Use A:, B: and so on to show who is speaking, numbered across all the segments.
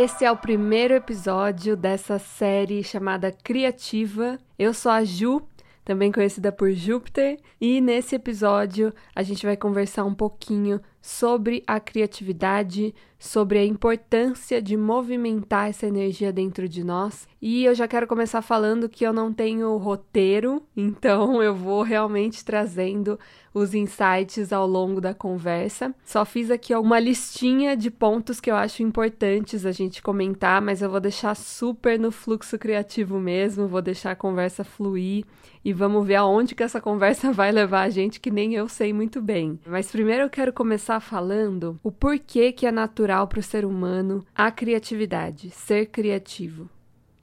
A: Esse é o primeiro episódio dessa série chamada Criativa. Eu sou a Ju, também conhecida por Júpiter, e nesse episódio a gente vai conversar um pouquinho sobre a criatividade, sobre a importância de movimentar essa energia dentro de nós. E eu já quero começar falando que eu não tenho roteiro, então eu vou realmente trazendo os insights ao longo da conversa. Só fiz aqui uma listinha de pontos que eu acho importantes a gente comentar, mas eu vou deixar super no fluxo criativo mesmo, vou deixar a conversa fluir e vamos ver aonde que essa conversa vai levar a gente que nem eu sei muito bem. Mas primeiro eu quero começar falando o porquê que é natural para o ser humano a criatividade, ser criativo.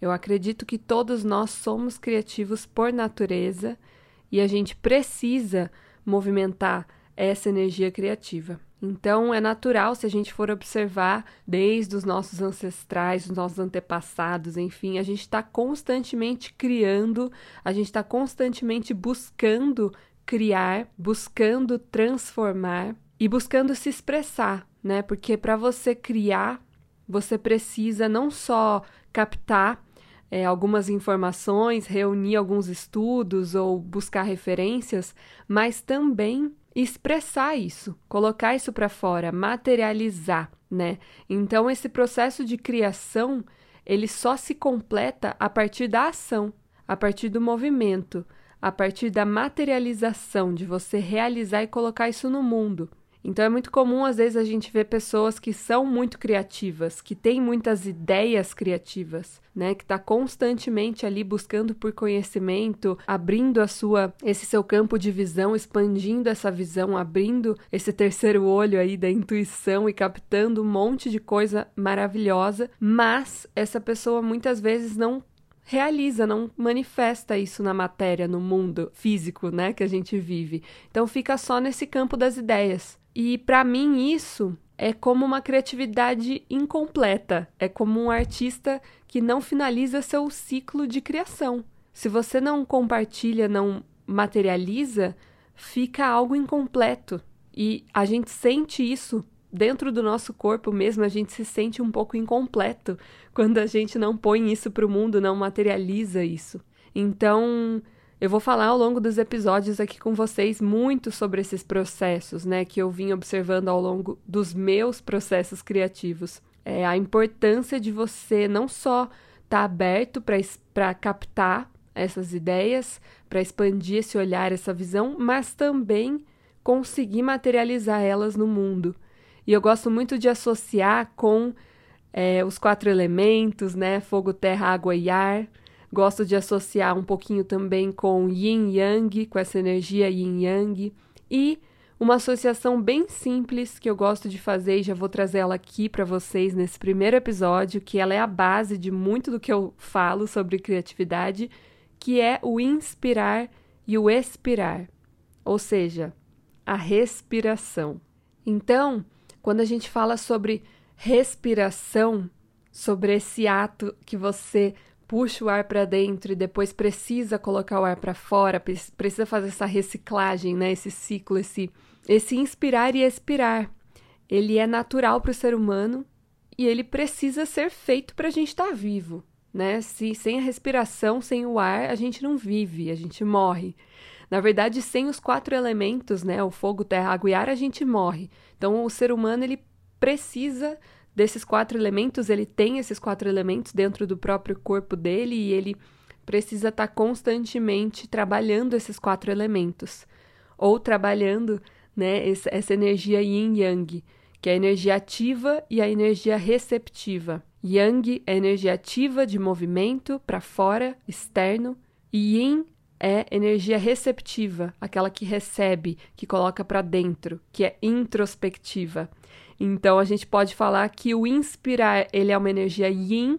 A: Eu acredito que todos nós somos criativos por natureza e a gente precisa movimentar essa energia criativa. Então, é natural se a gente for observar desde os nossos ancestrais, os nossos antepassados, enfim, a gente está constantemente criando, a gente está constantemente buscando criar, buscando transformar e buscando se expressar, né? Porque para você criar, você precisa não só captar é, algumas informações, reunir alguns estudos ou buscar referências, mas também expressar isso, colocar isso para fora, materializar, né? Então esse processo de criação, ele só se completa a partir da ação, a partir do movimento, a partir da materialização de você realizar e colocar isso no mundo. Então é muito comum às vezes a gente ver pessoas que são muito criativas, que têm muitas ideias criativas, né, que está constantemente ali buscando por conhecimento, abrindo a sua esse seu campo de visão, expandindo essa visão, abrindo esse terceiro olho aí da intuição e captando um monte de coisa maravilhosa, mas essa pessoa muitas vezes não realiza, não manifesta isso na matéria, no mundo físico, né, que a gente vive. Então fica só nesse campo das ideias. E para mim isso é como uma criatividade incompleta, é como um artista que não finaliza seu ciclo de criação. Se você não compartilha, não materializa, fica algo incompleto. E a gente sente isso dentro do nosso corpo mesmo, a gente se sente um pouco incompleto quando a gente não põe isso para o mundo, não materializa isso. Então, eu vou falar ao longo dos episódios aqui com vocês muito sobre esses processos, né, que eu vim observando ao longo dos meus processos criativos. É a importância de você não só estar tá aberto para captar essas ideias, para expandir esse olhar, essa visão, mas também conseguir materializar elas no mundo. E eu gosto muito de associar com é, os quatro elementos, né? Fogo, terra, água e ar. Gosto de associar um pouquinho também com yin yang, com essa energia yin yang. E uma associação bem simples que eu gosto de fazer e já vou trazer ela aqui para vocês nesse primeiro episódio, que ela é a base de muito do que eu falo sobre criatividade, que é o inspirar e o expirar, ou seja, a respiração. Então, quando a gente fala sobre respiração, sobre esse ato que você puxa o ar para dentro e depois precisa colocar o ar para fora, precisa fazer essa reciclagem, né? Esse ciclo, esse, esse inspirar e expirar. Ele é natural para o ser humano e ele precisa ser feito para a gente estar tá vivo, né? Se sem a respiração, sem o ar, a gente não vive, a gente morre. Na verdade, sem os quatro elementos, né? O fogo, terra, água e ar, a gente morre. Então, o ser humano ele precisa desses quatro elementos, ele tem esses quatro elementos dentro do próprio corpo dele e ele precisa estar tá constantemente trabalhando esses quatro elementos ou trabalhando, né, essa energia yin yang, que é a energia ativa e a energia receptiva. Yang é energia ativa de movimento para fora, externo, e yin é energia receptiva, aquela que recebe, que coloca para dentro, que é introspectiva. Então a gente pode falar que o inspirar, ele é uma energia yin,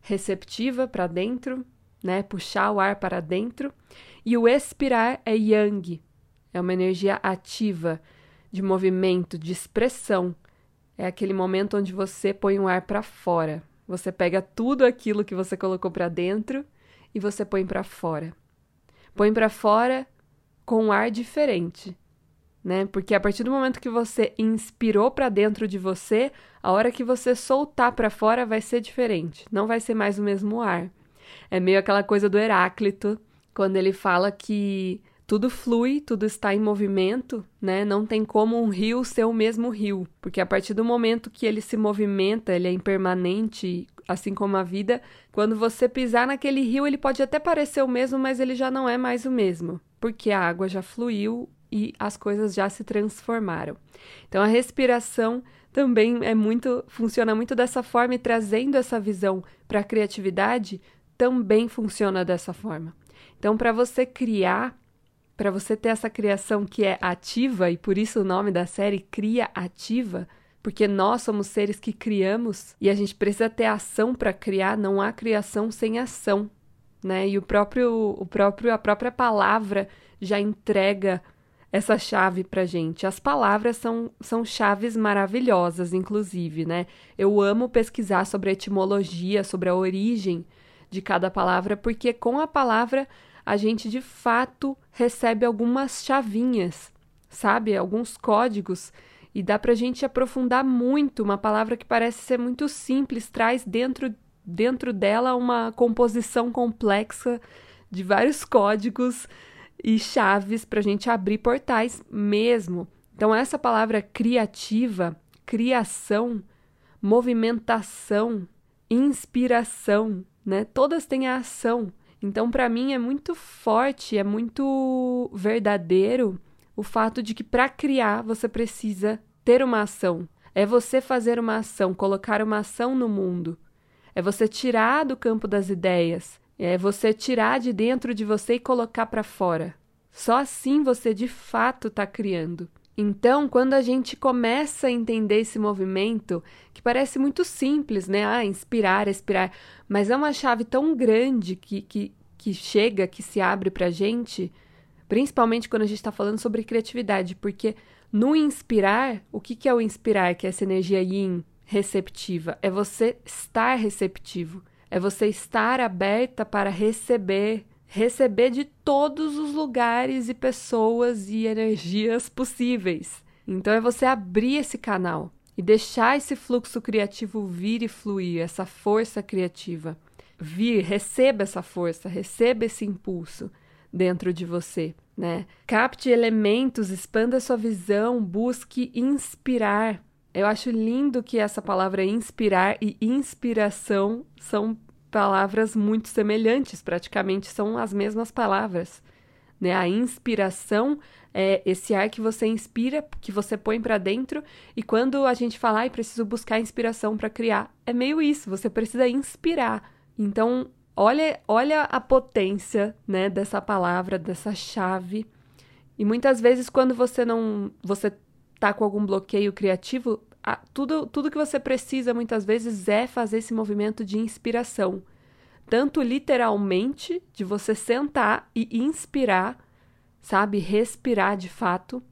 A: receptiva para dentro, né, puxar o ar para dentro, e o expirar é yang, é uma energia ativa, de movimento, de expressão. É aquele momento onde você põe o ar para fora. Você pega tudo aquilo que você colocou para dentro e você põe para fora. Põe para fora com um ar diferente. Né? Porque a partir do momento que você inspirou para dentro de você, a hora que você soltar para fora vai ser diferente, não vai ser mais o mesmo ar. É meio aquela coisa do Heráclito, quando ele fala que tudo flui, tudo está em movimento, né? Não tem como um rio ser o mesmo rio, porque a partir do momento que ele se movimenta, ele é impermanente, assim como a vida, quando você pisar naquele rio, ele pode até parecer o mesmo, mas ele já não é mais o mesmo, porque a água já fluiu e as coisas já se transformaram. Então a respiração também é muito funciona muito dessa forma e trazendo essa visão para a criatividade também funciona dessa forma. Então para você criar, para você ter essa criação que é ativa e por isso o nome da série Cria Ativa, porque nós somos seres que criamos e a gente precisa ter ação para criar, não há criação sem ação, né? E o próprio o próprio a própria palavra já entrega essa chave para gente. As palavras são, são chaves maravilhosas, inclusive, né? Eu amo pesquisar sobre a etimologia, sobre a origem de cada palavra, porque com a palavra a gente de fato recebe algumas chavinhas, sabe? Alguns códigos. E dá para a gente aprofundar muito. Uma palavra que parece ser muito simples traz dentro, dentro dela uma composição complexa de vários códigos e chaves para a gente abrir portais mesmo. Então, essa palavra criativa, criação, movimentação, inspiração, né? Todas têm a ação. Então, para mim, é muito forte, é muito verdadeiro o fato de que para criar você precisa ter uma ação. É você fazer uma ação, colocar uma ação no mundo. É você tirar do campo das ideias, é você tirar de dentro de você e colocar para fora. Só assim você de fato está criando. Então, quando a gente começa a entender esse movimento, que parece muito simples, né? Ah, inspirar, expirar, mas é uma chave tão grande que, que, que chega, que se abre para a gente, principalmente quando a gente está falando sobre criatividade, porque no inspirar, o que, que é o inspirar, que é essa energia yin receptiva? É você estar receptivo. É você estar aberta para receber, receber de todos os lugares e pessoas e energias possíveis. Então é você abrir esse canal e deixar esse fluxo criativo vir e fluir, essa força criativa. Vir, receba essa força, receba esse impulso dentro de você, né? Capte elementos, expanda sua visão, busque inspirar, eu acho lindo que essa palavra inspirar e inspiração são palavras muito semelhantes, praticamente são as mesmas palavras. Né? A inspiração é esse ar que você inspira, que você põe para dentro, e quando a gente fala, ai, preciso buscar inspiração para criar, é meio isso, você precisa inspirar. Então, olha, olha a potência, né, dessa palavra, dessa chave. E muitas vezes quando você não, você tá com algum bloqueio criativo, a, tudo, tudo que você precisa muitas vezes é fazer esse movimento de inspiração. Tanto literalmente, de você sentar e inspirar, sabe? Respirar de fato,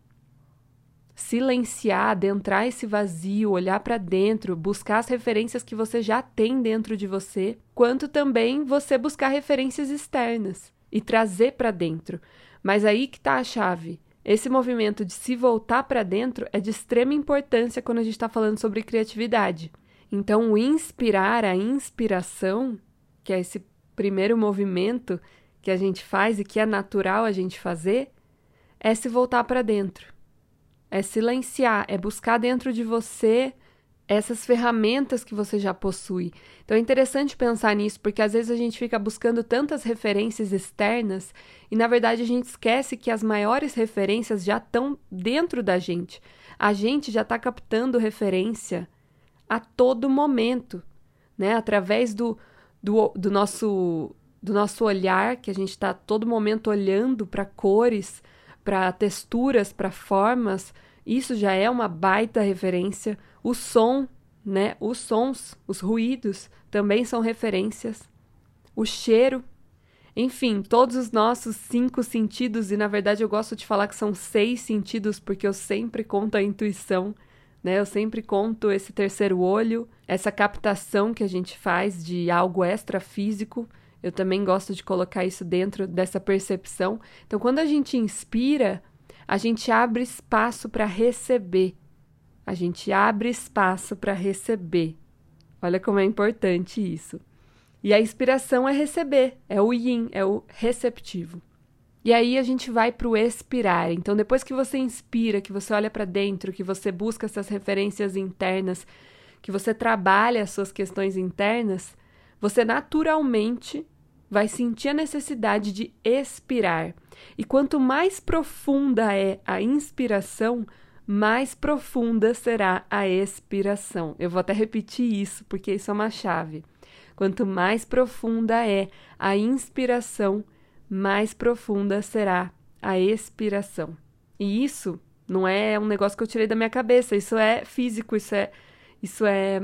A: silenciar, adentrar esse vazio, olhar para dentro, buscar as referências que você já tem dentro de você, quanto também você buscar referências externas e trazer para dentro. Mas aí que está a chave. Esse movimento de se voltar para dentro é de extrema importância quando a gente está falando sobre criatividade. Então, o inspirar, a inspiração, que é esse primeiro movimento que a gente faz e que é natural a gente fazer, é se voltar para dentro. É silenciar, é buscar dentro de você essas ferramentas que você já possui. Então é interessante pensar nisso, porque às vezes a gente fica buscando tantas referências externas e na verdade a gente esquece que as maiores referências já estão dentro da gente. A gente já está captando referência a todo momento, né? Através do, do, do nosso do nosso olhar, que a gente está todo momento olhando para cores, para texturas, para formas, isso já é uma baita referência. O som, né? Os sons, os ruídos também são referências. O cheiro, enfim, todos os nossos cinco sentidos, e na verdade eu gosto de falar que são seis sentidos, porque eu sempre conto a intuição, né? Eu sempre conto esse terceiro olho, essa captação que a gente faz de algo extrafísico. Eu também gosto de colocar isso dentro dessa percepção. Então, quando a gente inspira, a gente abre espaço para receber. A gente abre espaço para receber. Olha como é importante isso. E a inspiração é receber, é o yin, é o receptivo. E aí a gente vai para o expirar. Então, depois que você inspira, que você olha para dentro, que você busca essas referências internas, que você trabalha as suas questões internas, você naturalmente vai sentir a necessidade de expirar. E quanto mais profunda é a inspiração, mais profunda será a expiração. Eu vou até repetir isso, porque isso é uma chave. Quanto mais profunda é a inspiração, mais profunda será a expiração. E isso não é um negócio que eu tirei da minha cabeça, isso é físico, isso é isso é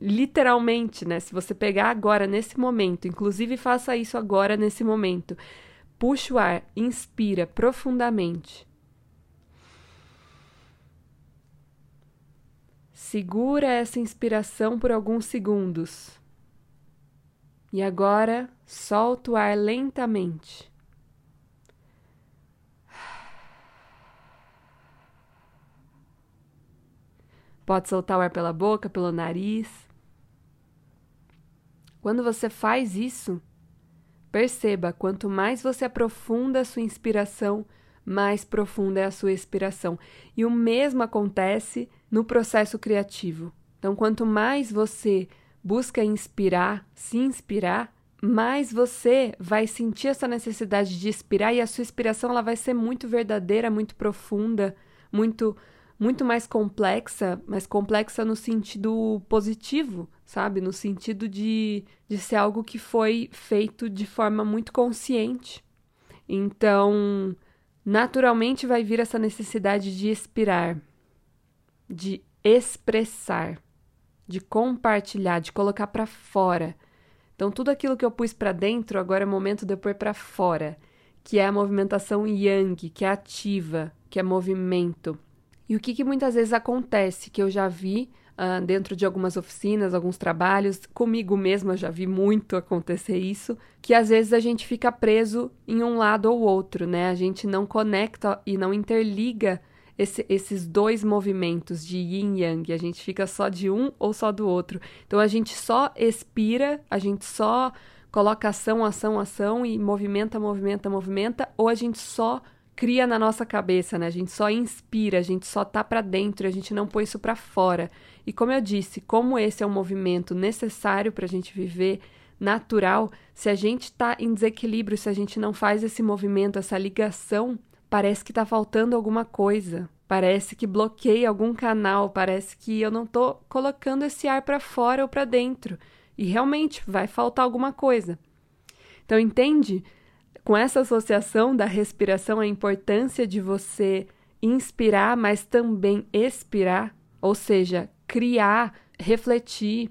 A: literalmente, né? Se você pegar agora nesse momento, inclusive faça isso agora nesse momento. Puxa o ar, inspira profundamente. Segura essa inspiração por alguns segundos. E agora solta o ar lentamente. Pode soltar o ar pela boca, pelo nariz. Quando você faz isso, perceba quanto mais você aprofunda a sua inspiração, mais profunda é a sua expiração. E o mesmo acontece no processo criativo. Então, quanto mais você busca inspirar, se inspirar, mais você vai sentir essa necessidade de inspirar e a sua inspiração ela vai ser muito verdadeira, muito profunda, muito muito mais complexa, mas complexa no sentido positivo, sabe? No sentido de, de ser algo que foi feito de forma muito consciente. Então, naturalmente vai vir essa necessidade de expirar, de expressar de compartilhar, de colocar para fora. Então, tudo aquilo que eu pus para dentro, agora é momento de eu pôr para fora, que é a movimentação yang, que é ativa, que é movimento. E o que, que muitas vezes acontece, que eu já vi uh, dentro de algumas oficinas, alguns trabalhos, comigo mesma já vi muito acontecer isso, que às vezes a gente fica preso em um lado ou outro, né? A gente não conecta e não interliga esse, esses dois movimentos de yin yang, a gente fica só de um ou só do outro. Então a gente só expira, a gente só coloca ação, ação, ação e movimenta, movimenta, movimenta, ou a gente só cria na nossa cabeça, né? A gente só inspira, a gente só tá para dentro, a gente não põe isso para fora. E como eu disse, como esse é um movimento necessário para a gente viver natural, se a gente está em desequilíbrio, se a gente não faz esse movimento, essa ligação parece que está faltando alguma coisa. Parece que bloqueia algum canal, parece que eu não estou colocando esse ar para fora ou para dentro. E realmente vai faltar alguma coisa. Então, entende com essa associação da respiração a importância de você inspirar, mas também expirar, ou seja, criar, refletir,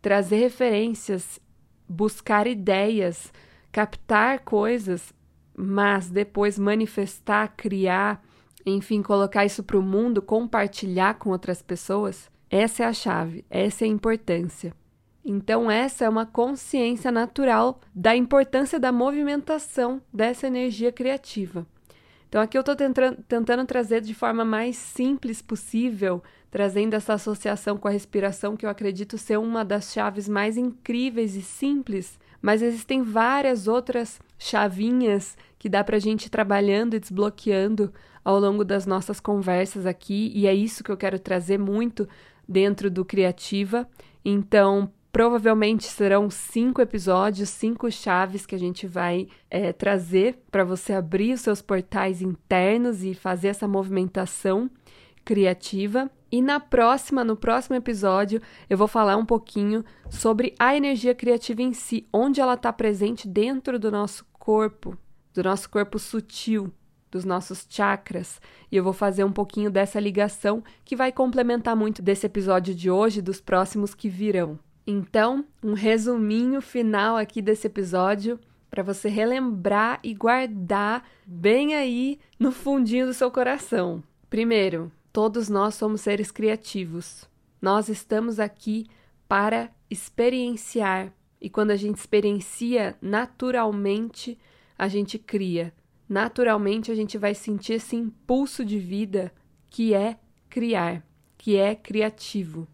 A: trazer referências, buscar ideias, captar coisas mas depois manifestar, criar, enfim, colocar isso para o mundo, compartilhar com outras pessoas, essa é a chave, essa é a importância. Então, essa é uma consciência natural da importância da movimentação dessa energia criativa. Então, aqui eu estou tentando, trazer de forma mais simples possível, trazendo essa associação com a respiração, que eu acredito ser uma das chaves mais incríveis e simples, mas existem várias outras chavinhas que dá para a gente ir trabalhando e desbloqueando ao longo das nossas conversas aqui, e é isso que eu quero trazer muito dentro do Criativa. Então, provavelmente serão cinco episódios, cinco chaves que a gente vai é, trazer para você abrir os seus portais internos e fazer essa movimentação criativa. E na próxima, no próximo episódio, eu vou falar um pouquinho sobre a energia criativa em si, onde ela está presente dentro do nosso corpo, do nosso corpo sutil, dos nossos chakras, e eu vou fazer um pouquinho dessa ligação que vai complementar muito desse episódio de hoje e dos próximos que virão. Então, um resuminho final aqui desse episódio para você relembrar e guardar bem aí no fundinho do seu coração. Primeiro, todos nós somos seres criativos. Nós estamos aqui para experienciar, e quando a gente experiencia naturalmente, a gente cria. naturalmente a gente vai sentir esse impulso de vida que é criar, que é criativo.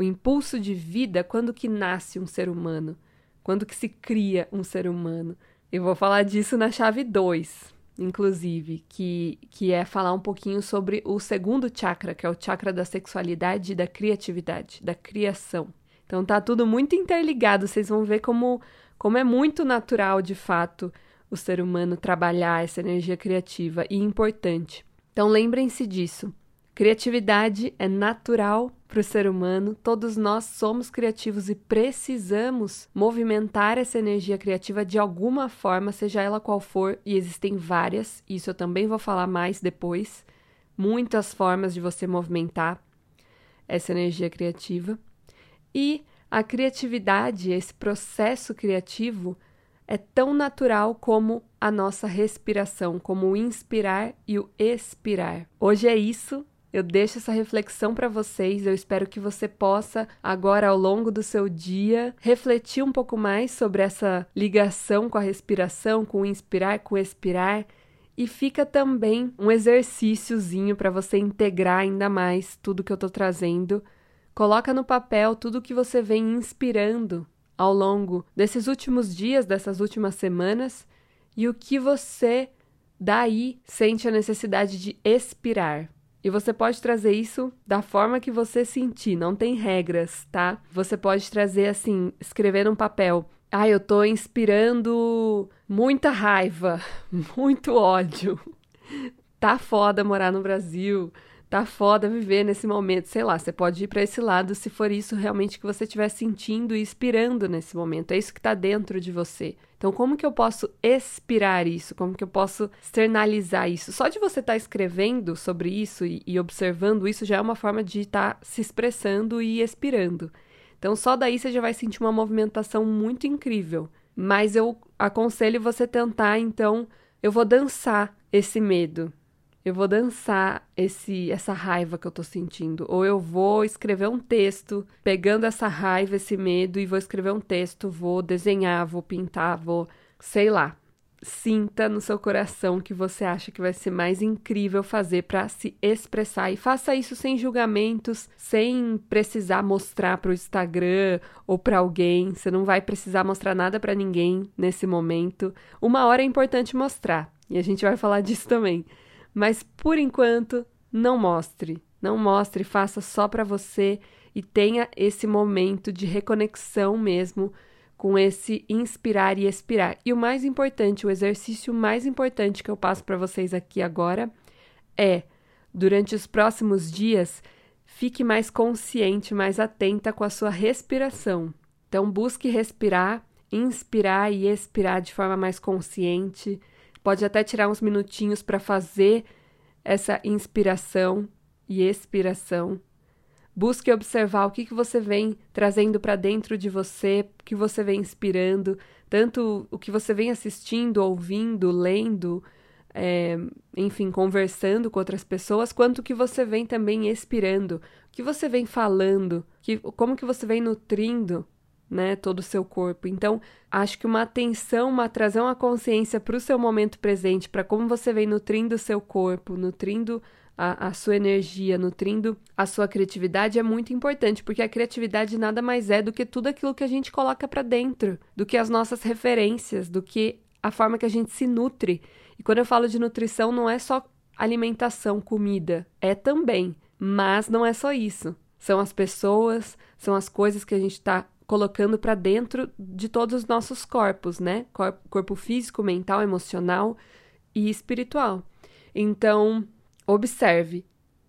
A: O impulso de vida, quando que nasce um ser humano? Quando que se cria um ser humano? Eu vou falar disso na chave 2, inclusive, que, que é falar um pouquinho sobre o segundo chakra, que é o chakra da sexualidade e da criatividade, da criação. Então tá tudo muito interligado, vocês vão ver como, como é muito natural, de fato, o ser humano trabalhar essa energia criativa e importante. Então lembrem-se disso. Criatividade é natural para o ser humano, todos nós somos criativos e precisamos movimentar essa energia criativa de alguma forma, seja ela qual for, e existem várias, isso eu também vou falar mais depois. Muitas formas de você movimentar essa energia criativa. E a criatividade, esse processo criativo, é tão natural como a nossa respiração, como o inspirar e o expirar. Hoje é isso eu deixo essa reflexão para vocês. Eu espero que você possa, agora ao longo do seu dia, refletir um pouco mais sobre essa ligação com a respiração, com o inspirar, com o expirar. E fica também um exercíciozinho para você integrar ainda mais tudo que eu estou trazendo. Coloca no papel tudo que você vem inspirando ao longo desses últimos dias, dessas últimas semanas, e o que você daí sente a necessidade de expirar. E você pode trazer isso da forma que você sentir, não tem regras, tá? Você pode trazer assim, escrever num papel. Ah, eu tô inspirando muita raiva, muito ódio. Tá foda morar no Brasil tá foda viver nesse momento, sei lá, você pode ir para esse lado se for isso realmente que você estiver sentindo e inspirando nesse momento, é isso que tá dentro de você. Então, como que eu posso expirar isso? Como que eu posso externalizar isso? Só de você estar tá escrevendo sobre isso e, e, observando isso já é uma forma de estar tá se expressando e expirando. Então, só daí você já vai sentir uma movimentação muito incrível. Mas eu aconselho você tentar, então, eu vou dançar esse medo. Eu vou dançar esse essa raiva que eu tô sentindo, ou eu vou escrever um texto pegando essa raiva, esse medo e vou escrever um texto, vou desenhar, vou pintar, vou, sei lá. Sinta no seu coração que você acha que vai ser mais incrível fazer para se expressar e faça isso sem julgamentos, sem precisar mostrar para o Instagram ou para alguém. Você não vai precisar mostrar nada para ninguém nesse momento. Uma hora é importante mostrar e a gente vai falar disso também. Mas por enquanto, não mostre. Não mostre, faça só para você e tenha esse momento de reconexão mesmo com esse inspirar e expirar. E o mais importante, o exercício mais importante que eu passo para vocês aqui agora é, durante os próximos dias, fique mais consciente, mais atenta com a sua respiração. Então, busque respirar, inspirar e expirar de forma mais consciente. Pode até tirar uns minutinhos para fazer essa inspiração e expiração. Busque observar o que, que você vem trazendo para dentro de você, o que você vem inspirando, tanto o que você vem assistindo, ouvindo, lendo, é, enfim, conversando com outras pessoas, quanto o que você vem também expirando, o que você vem falando, que, como que você vem nutrindo né, todo o seu corpo. Então, acho que uma atenção, uma trazer uma consciência para o seu momento presente, para como você vem nutrindo o seu corpo, nutrindo a, a, sua energia, nutrindo a sua criatividade é muito importante, porque a criatividade nada mais é do que tudo aquilo que a gente coloca para dentro, do que as nossas referências, do que a forma que a gente se nutre. E quando eu falo de nutrição, não é só alimentação, comida, é também, mas não é só isso. São as pessoas, são as coisas que a gente está colocando para dentro de todos os nossos corpos, né? Corpo físico, mental, emocional e espiritual. Então, observe.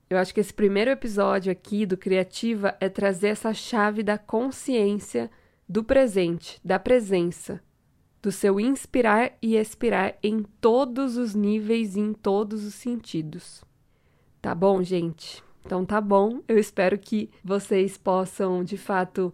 A: Eu acho que esse primeiro episódio aqui do Criativa é trazer essa chave da consciência do presente, da presença, do seu inspirar e expirar em todos os níveis e em todos os sentidos. Tá bom, gente? Então tá bom. Eu espero que vocês possam, de fato,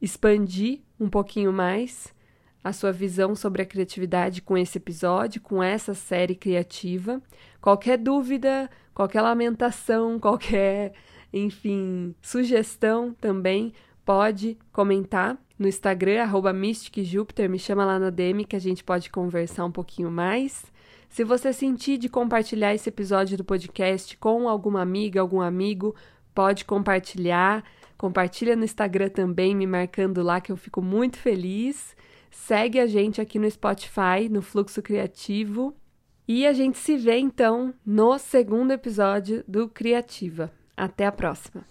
A: expandir um pouquinho mais a sua visão sobre a criatividade com esse episódio, com essa série criativa. Qualquer dúvida, qualquer lamentação, qualquer, enfim, sugestão também pode comentar no Instagram, MysticJupiter, me chama lá na DM que a gente pode conversar um pouquinho mais. Se você sentir de compartilhar esse episódio do podcast com alguma amiga, algum amigo, pode compartilhar. Compartilha no Instagram também, me marcando lá que eu fico muito feliz. Segue a gente aqui no Spotify, no Fluxo Criativo. E a gente se vê então no segundo episódio do Criativa. Até a próxima!